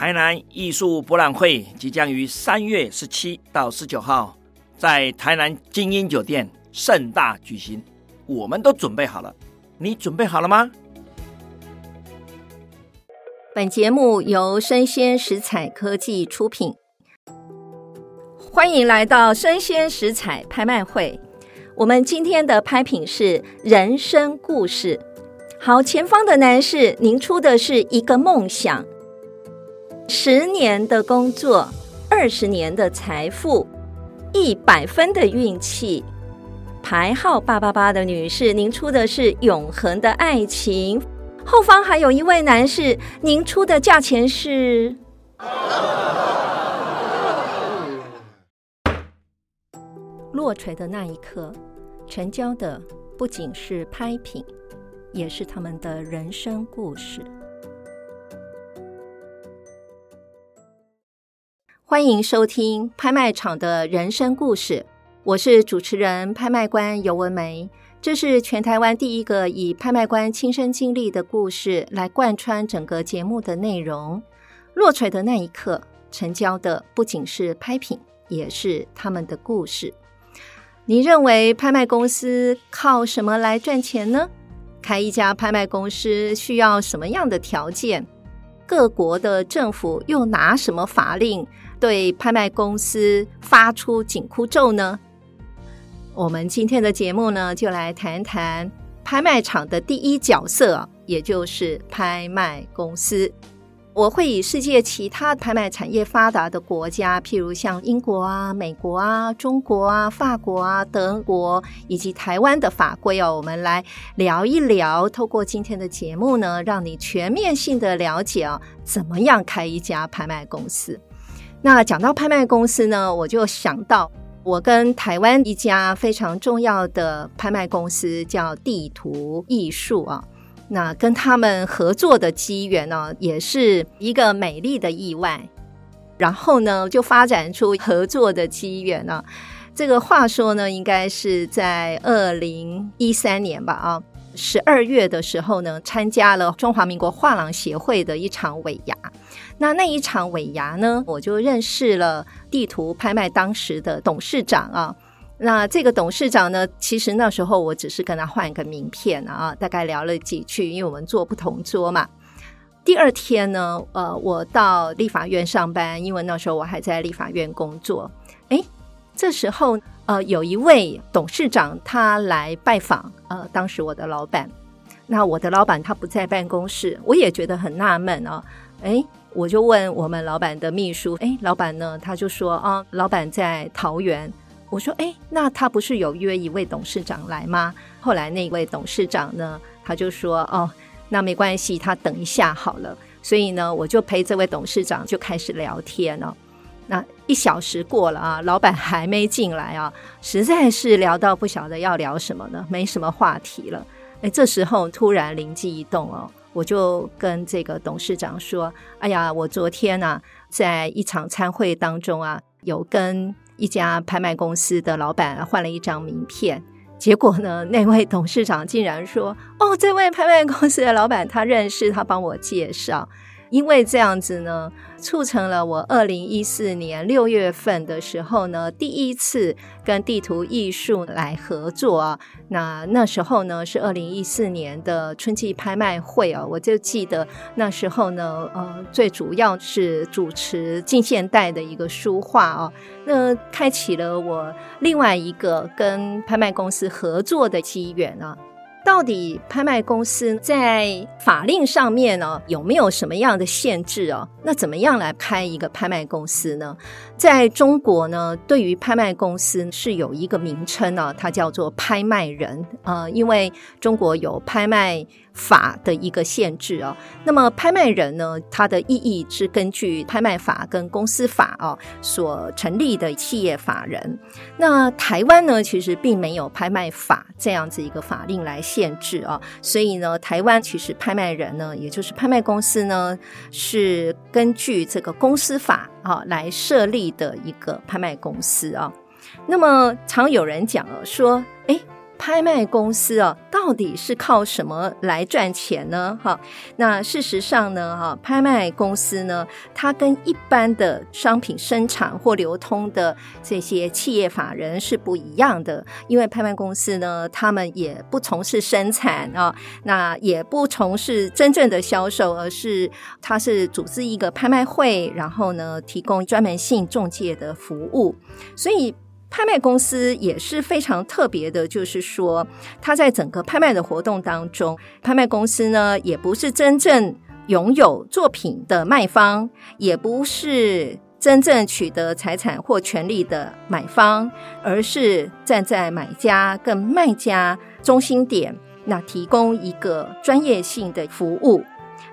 台南艺术博览会即将于三月十七到十九号在台南晶英酒店盛大举行，我们都准备好了，你准备好了吗？本节目由生鲜食采科技出品，欢迎来到生鲜食采拍卖会。我们今天的拍品是人生故事。好，前方的男士，您出的是一个梦想。十年的工作，二十年的财富，一百分的运气。牌号八八八的女士，您出的是永恒的爱情。后方还有一位男士，您出的价钱是？落锤的那一刻，成交的不仅是拍品，也是他们的人生故事。欢迎收听拍卖场的人生故事，我是主持人拍卖官游文梅。这是全台湾第一个以拍卖官亲身经历的故事来贯穿整个节目的内容。落槌的那一刻，成交的不仅是拍品，也是他们的故事。你认为拍卖公司靠什么来赚钱呢？开一家拍卖公司需要什么样的条件？各国的政府又拿什么法令对拍卖公司发出紧箍咒呢？我们今天的节目呢，就来谈谈拍卖场的第一角色，也就是拍卖公司。我会以世界其他拍卖产业发达的国家，譬如像英国啊、美国啊、中国啊、法国啊、德国以及台湾的法规哦，我们来聊一聊。透过今天的节目呢，让你全面性的了解啊，怎么样开一家拍卖公司。那讲到拍卖公司呢，我就想到我跟台湾一家非常重要的拍卖公司叫地图艺术啊。那跟他们合作的机缘呢，也是一个美丽的意外。然后呢，就发展出合作的机缘呢。这个话说呢，应该是在二零一三年吧，啊，十二月的时候呢，参加了中华民国画廊协会的一场尾牙。那那一场尾牙呢，我就认识了地图拍卖当时的董事长啊。那这个董事长呢，其实那时候我只是跟他换一个名片啊，大概聊了几句，因为我们坐不同桌嘛。第二天呢，呃，我到立法院上班，因为那时候我还在立法院工作。诶，这时候呃，有一位董事长他来拜访，呃，当时我的老板。那我的老板他不在办公室，我也觉得很纳闷啊。诶，我就问我们老板的秘书，诶，老板呢？他就说啊，老板在桃园。我说：“哎，那他不是有约一位董事长来吗？”后来那位董事长呢，他就说：“哦，那没关系，他等一下好了。”所以呢，我就陪这位董事长就开始聊天了。一小时过了啊，老板还没进来啊，实在是聊到不晓得要聊什么呢，没什么话题了。哎，这时候突然灵机一动哦，我就跟这个董事长说：“哎呀，我昨天呢、在一场参会当中啊，有跟。”一家拍卖公司的老板换了一张名片，结果呢，那位董事长竟然说：“哦，这位拍卖公司的老板他认识，他帮我介绍。”因为这样子呢，促成了我二零一四年六月份的时候呢，第一次跟地图艺术来合作啊。那那时候呢，是二零一四年的春季拍卖会啊，我就记得那时候呢，呃，最主要是主持近现代的一个书画啊，那开启了我另外一个跟拍卖公司合作的机缘啊。到底拍卖公司在法令上面呢，有没有什么样的限制哦？那怎么样来开一个拍卖公司呢？在中国呢，对于拍卖公司是有一个名称呢，它叫做拍卖人。呃，因为中国有拍卖法的一个限制哦。那么拍卖人呢，它的意义是根据拍卖法跟公司法哦所成立的企业法人。那台湾呢，其实并没有拍卖法这样子一个法令来限制啊，所以呢，台湾其实拍卖人呢，也就是拍卖公司呢，是根据这个公司法啊来设立的一个拍卖公司啊。那么常有人讲了说，拍卖公司啊，到底是靠什么来赚钱呢？哈，那事实上呢，哈，拍卖公司呢，它跟一般的商品生产或流通的这些企业法人是不一样的，因为拍卖公司呢，他们也不从事生产啊，那也不从事真正的销售，而是它是组织一个拍卖会，然后呢，提供专门性中介的服务，所以。拍卖公司也是非常特别的，就是说，它在整个拍卖的活动当中，拍卖公司呢，也不是真正拥有作品的卖方，也不是真正取得财产或权利的买方，而是站在买家跟卖家中心点，那提供一个专业性的服务。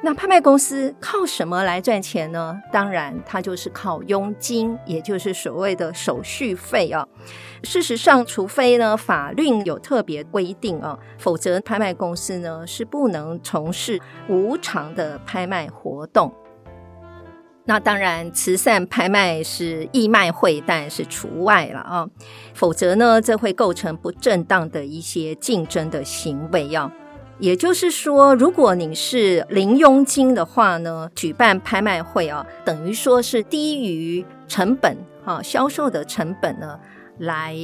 那拍卖公司靠什么来赚钱呢？当然，它就是靠佣金，也就是所谓的手续费啊。事实上，除非呢法律有特别规定啊，否则拍卖公司呢是不能从事无偿的拍卖活动。那当然，慈善拍卖是义卖会，但是除外了啊。否则呢，这会构成不正当的一些竞争的行为啊。也就是说，如果你是零佣金的话呢，举办拍卖会啊，等于说是低于成本哈，销售的成本呢，来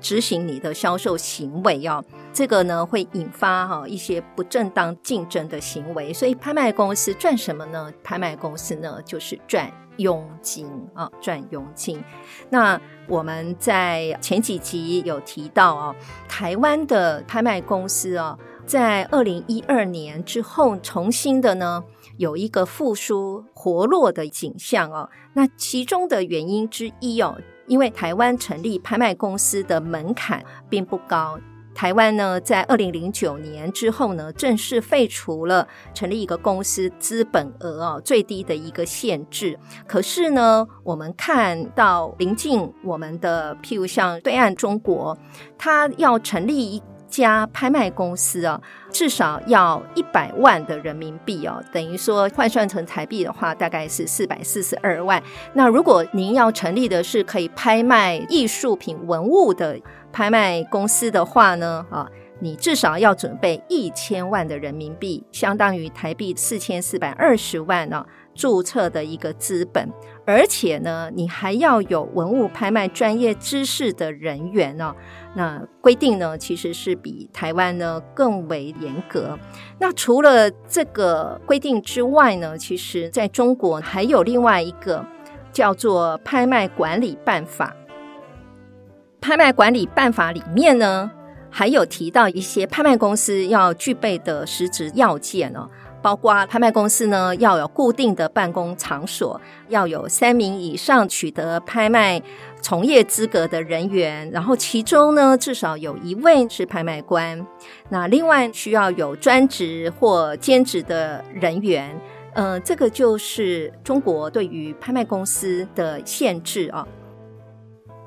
执行你的销售行为啊，这个呢会引发哈一些不正当竞争的行为。所以，拍卖公司赚什么呢？拍卖公司呢就是赚佣金啊，赚佣金。那我们在前几集有提到啊，台湾的拍卖公司啊。在二零一二年之后，重新的呢有一个复苏活络的景象哦。那其中的原因之一哦，因为台湾成立拍卖公司的门槛并不高。台湾呢在二零零九年之后呢，正式废除了成立一个公司资本额哦最低的一个限制。可是呢，我们看到临近我们的，譬如像对岸中国，它要成立一家拍卖公司啊，至少要一百万的人民币哦，等于说换算成台币的话，大概是四百四十二万。那如果您要成立的是可以拍卖艺术品文物的拍卖公司的话呢，啊，你至少要准备一千万的人民币，相当于台币四千四百二十万呢，注册的一个资本。而且呢，你还要有文物拍卖专业知识的人员呢。那规定呢，其实是比台湾呢更为严格。那除了这个规定之外呢，其实在中国还有另外一个叫做《拍卖管理办法》。《拍卖管理办法》里面呢，还有提到一些拍卖公司要具备的实质要件哦。包括拍卖公司呢，要有固定的办公场所，要有三名以上取得拍卖从业资格的人员，然后其中呢，至少有一位是拍卖官。那另外需要有专职或兼职的人员。呃，这个就是中国对于拍卖公司的限制啊。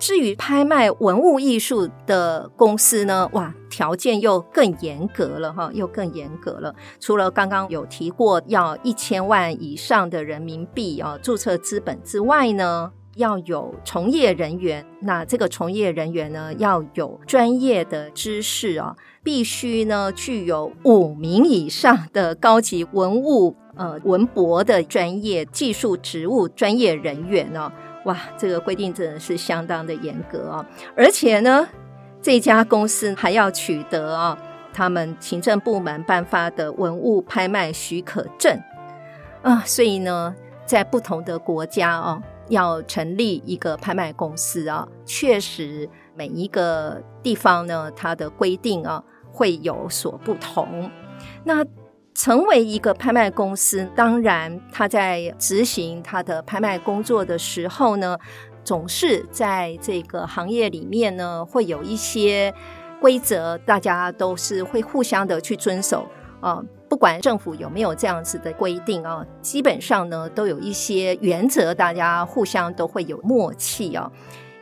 至于拍卖文物艺术的公司呢，哇，条件又更严格了哈，又更严格了。除了刚刚有提过要一千万以上的人民币啊注册资本之外呢，要有从业人员。那这个从业人员呢，要有专业的知识啊，必须呢具有五名以上的高级文物呃文博的专业技术职务专业人员呢。哇，这个规定真的是相当的严格啊！而且呢，这家公司还要取得啊，他们行政部门颁发的文物拍卖许可证啊，所以呢，在不同的国家哦，要成立一个拍卖公司啊，确实每一个地方呢，它的规定啊会有所不同。那成为一个拍卖公司，当然他在执行他的拍卖工作的时候呢，总是在这个行业里面呢，会有一些规则，大家都是会互相的去遵守啊。不管政府有没有这样子的规定啊，基本上呢，都有一些原则，大家互相都会有默契啊。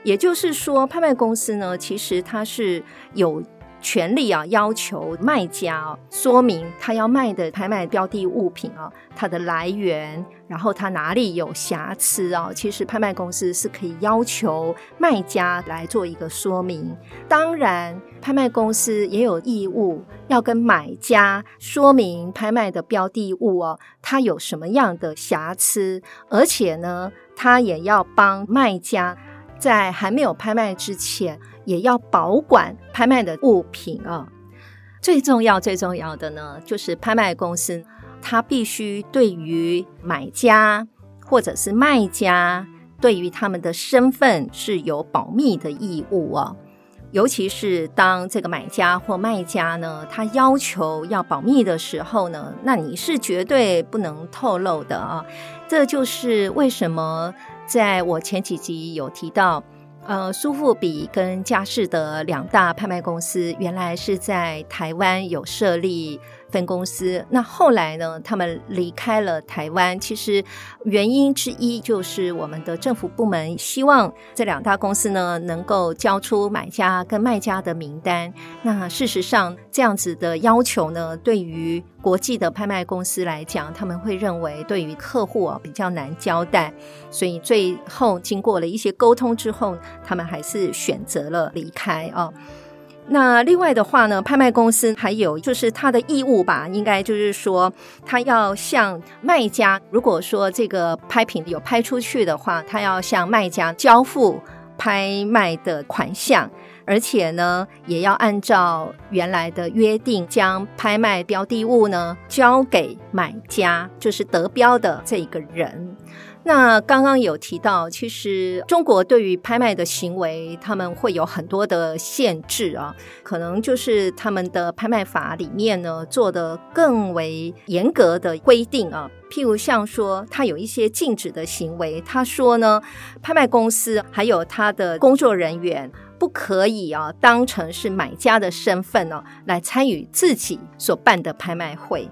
也就是说，拍卖公司呢，其实它是有权利啊，要求卖家啊说明他要卖的拍卖标的物品啊，它的来源，然后它哪里有瑕疵啊？其实拍卖公司是可以要求卖家来做一个说明。当然，拍卖公司也有义务要跟买家说明拍卖的标的物哦，它有什么样的瑕疵，而且呢，他也要帮卖家在还没有拍卖之前。也要保管拍卖的物品啊，最重要、最重要的呢，就是拍卖公司它必须对于买家或者是卖家，对于他们的身份是有保密的义务啊。尤其是当这个买家或卖家呢，他要求要保密的时候呢，那你是绝对不能透露的啊。这就是为什么在我前几集有提到。呃，苏富比跟佳士得两大拍卖公司，原来是在台湾有设立分公司，那后来呢，他们离开了台湾。其实原因之一就是我们的政府部门希望这两大公司呢能够交出买家跟卖家的名单。那事实上，这样子的要求呢，对于国际的拍卖公司来讲，他们会认为对于客户啊比较难交代，所以最后经过了一些沟通之后，他们还是选择了离开啊。那另外的话呢，拍卖公司还有就是他的义务吧，应该就是说，他要向卖家，如果说这个拍品有拍出去的话，他要向卖家交付拍卖的款项，而且呢，也要按照原来的约定，将拍卖标的物呢交给买家，就是得标的这个人。那刚刚有提到，其实中国对于拍卖的行为，他们会有很多的限制啊，可能就是他们的拍卖法里面呢做的更为严格的规定啊。譬如像说，他有一些禁止的行为，他说呢，拍卖公司还有他的工作人员不可以啊当成是买家的身份呢来参与自己所办的拍卖会，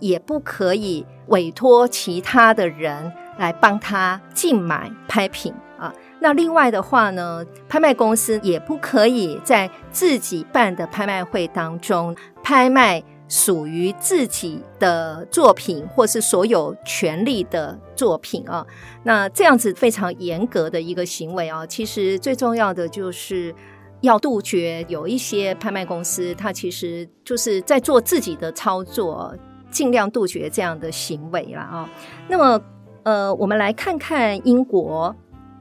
也不可以委托其他的人。来帮他竞买拍品啊，那另外的话呢，拍卖公司也不可以在自己办的拍卖会当中拍卖属于自己的作品或是所有权利的作品啊。那这样子非常严格的一个行为啊，其实最重要的就是要杜绝有一些拍卖公司，它其实就是在做自己的操作，尽量杜绝这样的行为了啊。那么。呃，我们来看看英国。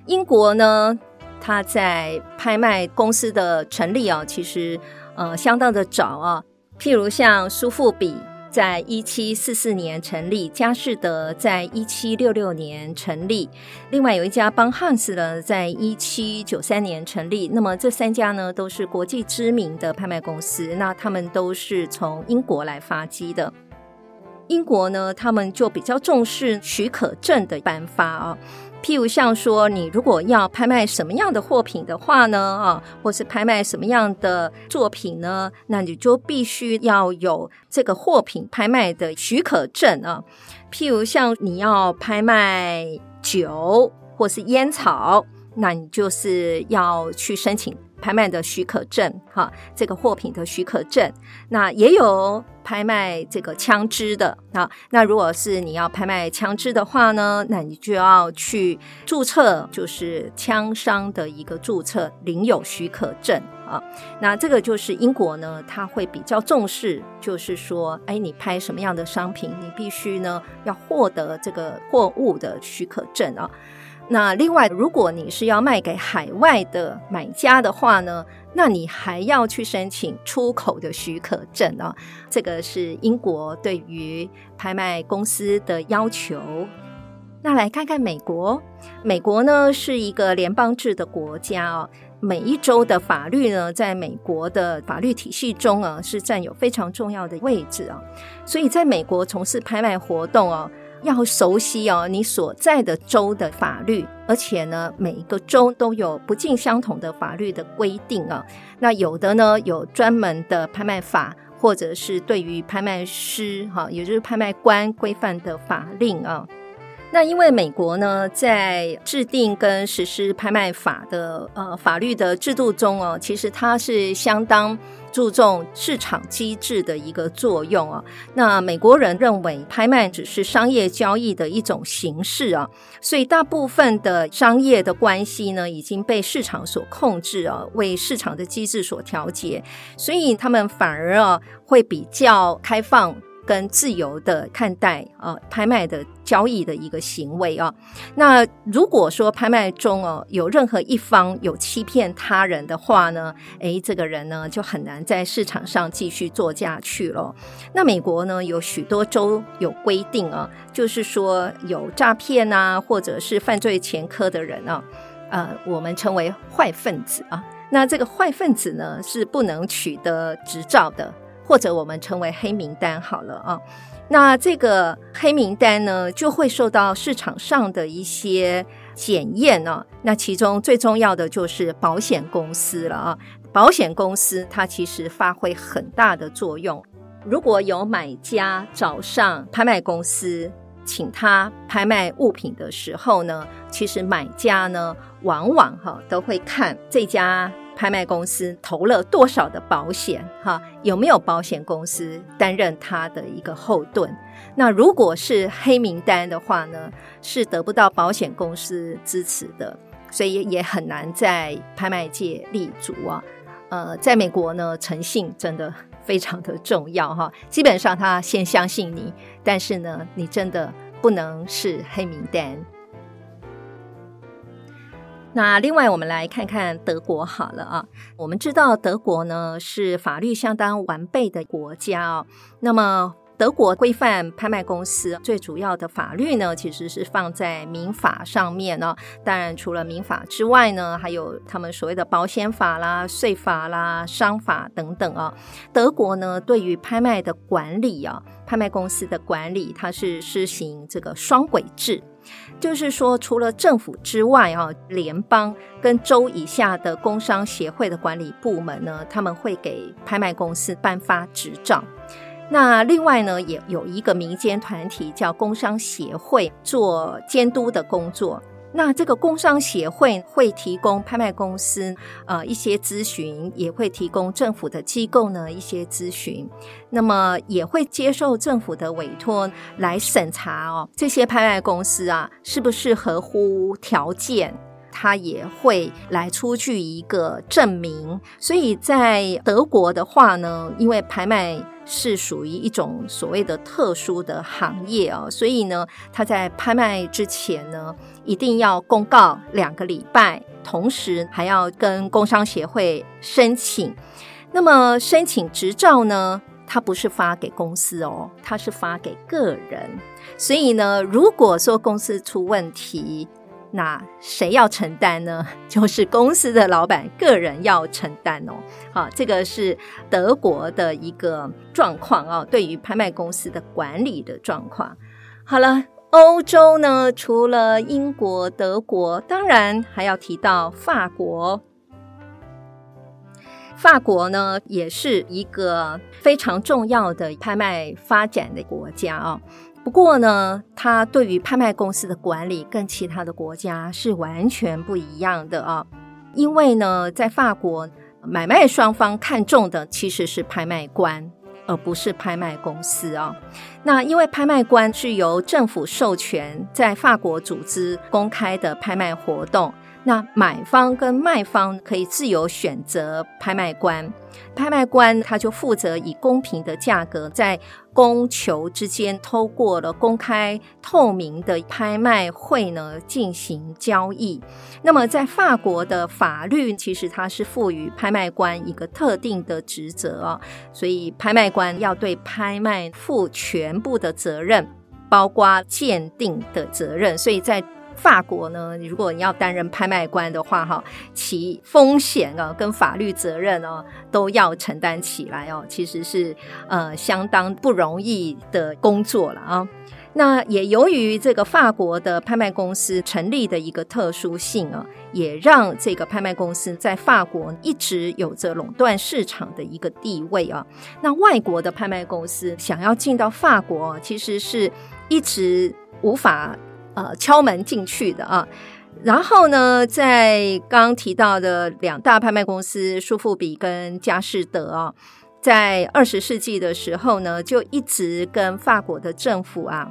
英国呢，它在拍卖公司的成立啊，其实呃相当的早啊。譬如像苏富比在一七四四年成立，佳士得在一七六六年成立，另外有一家邦汉斯呢，在一七九三年成立。那么这三家呢，都是国际知名的拍卖公司，那他们都是从英国来发迹的。英国呢，他们就比较重视许可证的颁发啊。譬如像说，你如果要拍卖什么样的货品的话呢，啊，或是拍卖什么样的作品呢，那你就必须要有这个货品拍卖的许可证啊。譬如像你要拍卖酒或是烟草，那你就是要去申请。拍卖的许可证，哈，这个货品的许可证，那也有拍卖这个枪支的啊。那如果是你要拍卖枪支的话呢，那你就要去注册，就是枪商的一个注册，领有许可证啊。那这个就是英国呢，他会比较重视，就是说，哎，你拍什么样的商品，你必须呢要获得这个货物的许可证啊。那另外，如果你是要卖给海外的买家的话呢，那你还要去申请出口的许可证啊。这个是英国对于拍卖公司的要求。那来看看美国，美国呢是一个联邦制的国家哦，每一州的法律呢，在美国的法律体系中啊，是占有非常重要的位置啊。所以，在美国从事拍卖活动啊。要熟悉哦，你所在的州的法律，而且呢，每一个州都有不尽相同的法律的规定啊。那有的呢，有专门的拍卖法，或者是对于拍卖师哈，也就是拍卖官规范的法令啊。那因为美国呢，在制定跟实施拍卖法的呃法律的制度中哦，其实它是相当注重市场机制的一个作用啊。那美国人认为拍卖只是商业交易的一种形式啊，所以大部分的商业的关系呢，已经被市场所控制啊，为市场的机制所调节，所以他们反而啊会比较开放。跟自由的看待啊，拍卖的交易的一个行为啊。那如果说拍卖中哦有任何一方有欺骗他人的话呢，诶，这个人呢就很难在市场上继续做下去了。那美国呢有许多州有规定啊，就是说有诈骗啊或者是犯罪前科的人啊，呃，我们称为坏分子啊。那这个坏分子呢是不能取得执照的。或者我们称为黑名单好了啊，那这个黑名单呢，就会受到市场上的一些检验呢。那其中最重要的就是保险公司了啊，保险公司它其实发挥很大的作用。如果有买家找上拍卖公司，请他拍卖物品的时候呢，其实买家呢，往往哈都会看这家。拍卖公司投了多少的保险？哈，有没有保险公司担任他的一个后盾？那如果是黑名单的话呢，是得不到保险公司支持的，所以也很难在拍卖界立足啊。呃，在美国呢，诚信真的非常的重要哈。基本上他先相信你，但是呢，你真的不能是黑名单。那另外，我们来看看德国好了啊。我们知道德国呢是法律相当完备的国家哦。那么，德国规范拍卖公司最主要的法律呢，其实是放在民法上面呢。当然，除了民法之外呢，还有他们所谓的保险法啦、税法啦、商法等等啊。德国呢，对于拍卖的管理啊，拍卖公司的管理，它是施行这个双轨制。就是说，除了政府之外，啊，联邦跟州以下的工商协会的管理部门呢，他们会给拍卖公司颁发执照。那另外呢，也有一个民间团体叫工商协会做监督的工作。那这个工商协会会提供拍卖公司呃一些咨询，也会提供政府的机构呢一些咨询，那么也会接受政府的委托来审查哦，这些拍卖公司啊是不是合乎条件。他也会来出具一个证明，所以在德国的话呢，因为拍卖是属于一种所谓的特殊的行业啊，所以呢，他在拍卖之前呢，一定要公告两个礼拜，同时还要跟工商协会申请。那么申请执照呢，他不是发给公司哦，他是发给个人。所以呢，如果说公司出问题，那谁要承担呢？就是公司的老板个人要承担哦。好，这个是德国的一个状况啊，对于拍卖公司的管理的状况。好了，欧洲呢，除了英国、德国，当然还要提到法国。法国呢，也是一个非常重要的拍卖发展的国家啊。不过呢，它对于拍卖公司的管理跟其他的国家是完全不一样的啊。因为呢，在法国，买卖双方看中的其实是拍卖官，而不是拍卖公司啊。那因为拍卖官是由政府授权，在法国组织公开的拍卖活动。那买方跟卖方可以自由选择拍卖官，拍卖官他就负责以公平的价格在供求之间，透过了公开透明的拍卖会呢进行交易。那么在法国的法律，其实它是赋予拍卖官一个特定的职责哦，所以拍卖官要对拍卖负全部的责任，包括鉴定的责任。所以在法国呢，如果你要担任拍卖官的话，哈，其风险啊跟法律责任哦都要承担起来哦，其实是呃相当不容易的工作了啊。那也由于这个法国的拍卖公司成立的一个特殊性啊，也让这个拍卖公司在法国一直有着垄断市场的一个地位啊。那外国的拍卖公司想要进到法国，其实是一直无法。呃敲门进去的啊。然后呢，在刚提到的两大拍卖公司苏富比跟佳士得啊，在二十世纪的时候呢，就一直跟法国的政府啊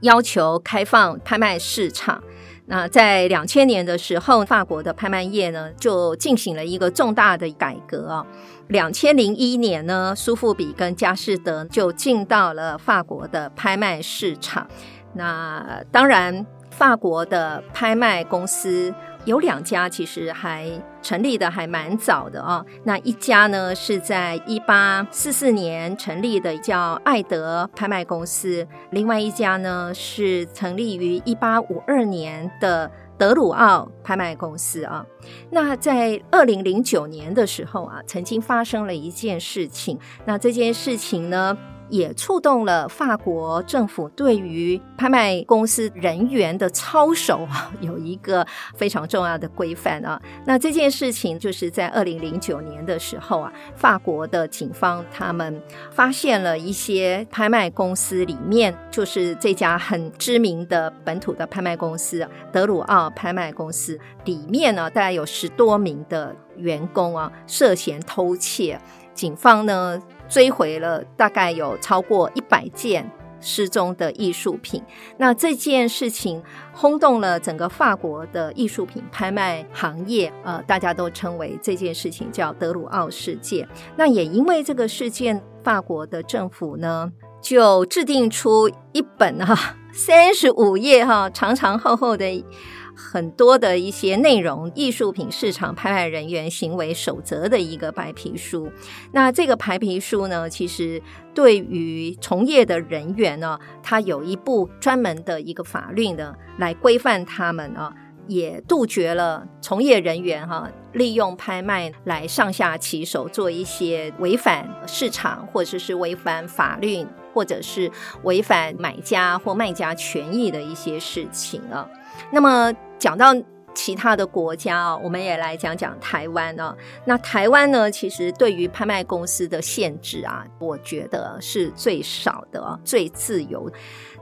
要求开放拍卖市场。那在两千年的时候，法国的拍卖业呢就进行了一个重大的改革啊。两千零一年呢，苏富比跟佳士得就进到了法国的拍卖市场。那当然。法国的拍卖公司有两家，其实还成立的还蛮早的啊。那一家呢是在一八四四年成立的，叫爱德拍卖公司；另外一家呢是成立于一八五二年的德鲁奥拍卖公司啊。那在二零零九年的时候啊，曾经发生了一件事情。那这件事情呢，也触动了法国政府对于拍卖公司人员的操守，有一个非常重要的规范啊。那这件事情就是在二零零九年的时候啊，法国的警方他们发现了一些拍卖公司里面，就是这家很知名的本土的拍卖公司德鲁奥拍卖公司里面呢，大概有十多名的员工啊涉嫌偷窃，警方呢。追回了大概有超过一百件失踪的艺术品，那这件事情轰动了整个法国的艺术品拍卖行业，呃，大家都称为这件事情叫德鲁奥事件。那也因为这个事件，法国的政府呢就制定出一本哈三十五页哈长长厚厚的。很多的一些内容，艺术品市场拍卖人员行为守则的一个白皮书。那这个白皮书呢，其实对于从业的人员呢，它有一部专门的一个法律呢，来规范他们啊，也杜绝了从业人员哈利用拍卖来上下其手，做一些违反市场或者是违反法律，或者是违反买家或卖家权益的一些事情啊。那么讲到其他的国家啊，我们也来讲讲台湾啊。那台湾呢，其实对于拍卖公司的限制啊，我觉得是最少的，最自由。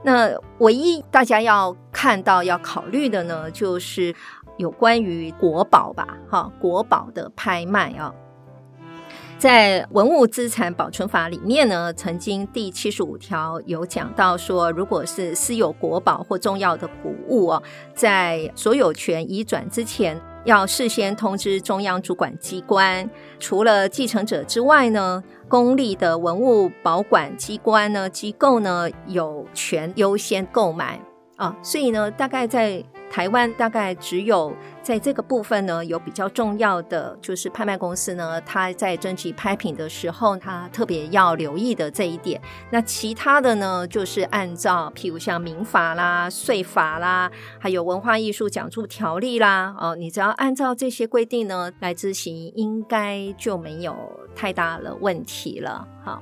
那唯一大家要看到、要考虑的呢，就是有关于国宝吧，哈，国宝的拍卖啊。在文物资产保存法里面呢，曾经第七十五条有讲到说，如果是私有国宝或重要的古物哦，在所有权移转之前，要事先通知中央主管机关。除了继承者之外呢，公立的文物保管机关呢，机构呢，有权优先购买啊。所以呢，大概在。台湾大概只有在这个部分呢，有比较重要的，就是拍卖公司呢，它在征集拍品的时候，它特别要留意的这一点。那其他的呢，就是按照譬如像民法啦、税法啦，还有文化艺术奖助条例啦，哦，你只要按照这些规定呢来执行，应该就没有太大的问题了。好。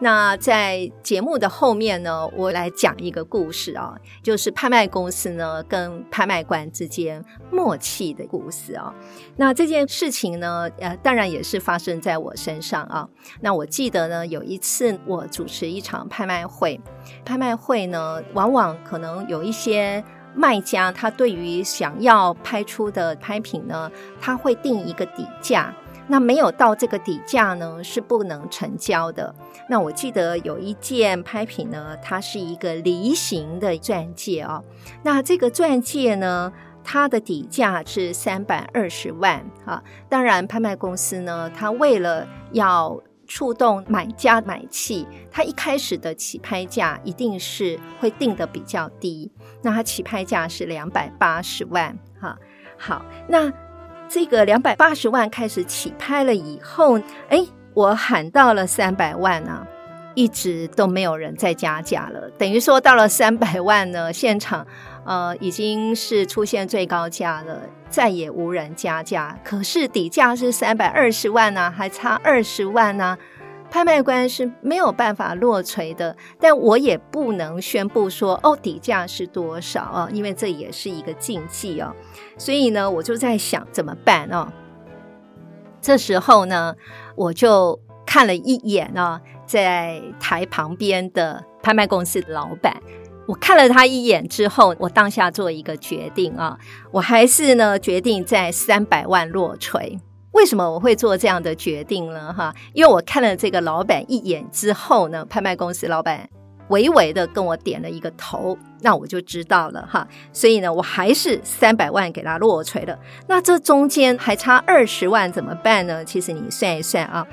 那在节目的后面呢，我来讲一个故事啊，就是拍卖公司呢跟拍卖官之间默契的故事啊。那这件事情呢，呃，当然也是发生在我身上啊。那我记得呢，有一次我主持一场拍卖会，拍卖会呢，往往可能有一些卖家，他对于想要拍出的拍品呢，他会定一个底价。那没有到这个底价呢，是不能成交的。那我记得有一件拍品呢，它是一个梨形的钻戒哦。那这个钻戒呢，它的底价是三百二十万啊。当然，拍卖公司呢，它为了要触动买家买气，它一开始的起拍价一定是会定得比较低。那它起拍价是两百八十万哈。好，那。这个两百八十万开始起拍了以后，哎，我喊到了三百万啊，一直都没有人再加价了。等于说到了三百万呢，现场呃已经是出现最高价了，再也无人加价。可是底价是三百二十万呢，还差二十万呢。拍卖官是没有办法落槌的，但我也不能宣布说哦，底价是多少啊，因为这也是一个禁忌哦。所以呢，我就在想怎么办哦。这时候呢，我就看了一眼啊，在台旁边的拍卖公司的老板，我看了他一眼之后，我当下做一个决定啊，我还是呢决定在三百万落槌。为什么我会做这样的决定呢？哈，因为我看了这个老板一眼之后呢，拍卖公司老板微微的跟我点了一个头，那我就知道了哈。所以呢，我还是三百万给他落锤了。那这中间还差二十万怎么办呢？其实你算一算啊。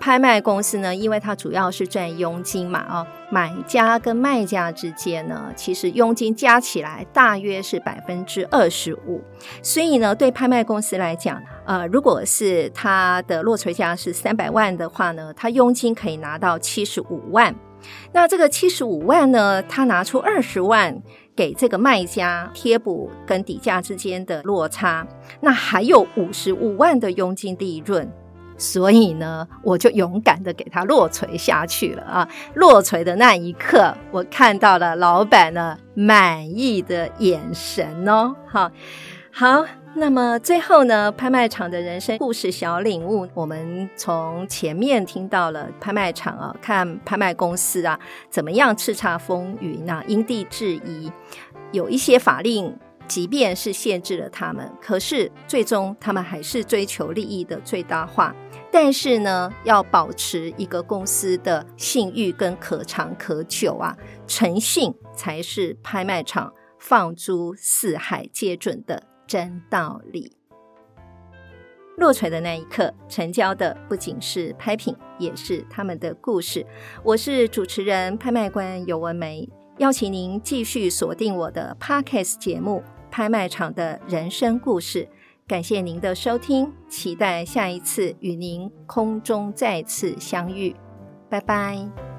拍卖公司呢，因为它主要是赚佣金嘛，啊，买家跟卖家之间呢，其实佣金加起来大约是百分之二十五，所以呢，对拍卖公司来讲，呃，如果是它的落槌价是三百万的话呢，它佣金可以拿到七十五万，那这个七十五万呢，他拿出二十万给这个卖家贴补跟底价之间的落差，那还有五十五万的佣金利润。所以呢，我就勇敢的给他落锤下去了啊！落锤的那一刻，我看到了老板呢满意的眼神哦。好，好，那么最后呢，拍卖场的人生故事小领悟，我们从前面听到了拍卖场啊，看拍卖公司啊怎么样叱咤风云啊，因地制宜，有一些法令。即便是限制了他们，可是最终他们还是追求利益的最大化。但是呢，要保持一个公司的信誉跟可长可久啊，诚信才是拍卖场放诸四海皆准的真道理。落槌的那一刻，成交的不仅是拍品，也是他们的故事。我是主持人、拍卖官游文梅，邀请您继续锁定我的 Podcast 节目。拍卖场的人生故事，感谢您的收听，期待下一次与您空中再次相遇，拜拜。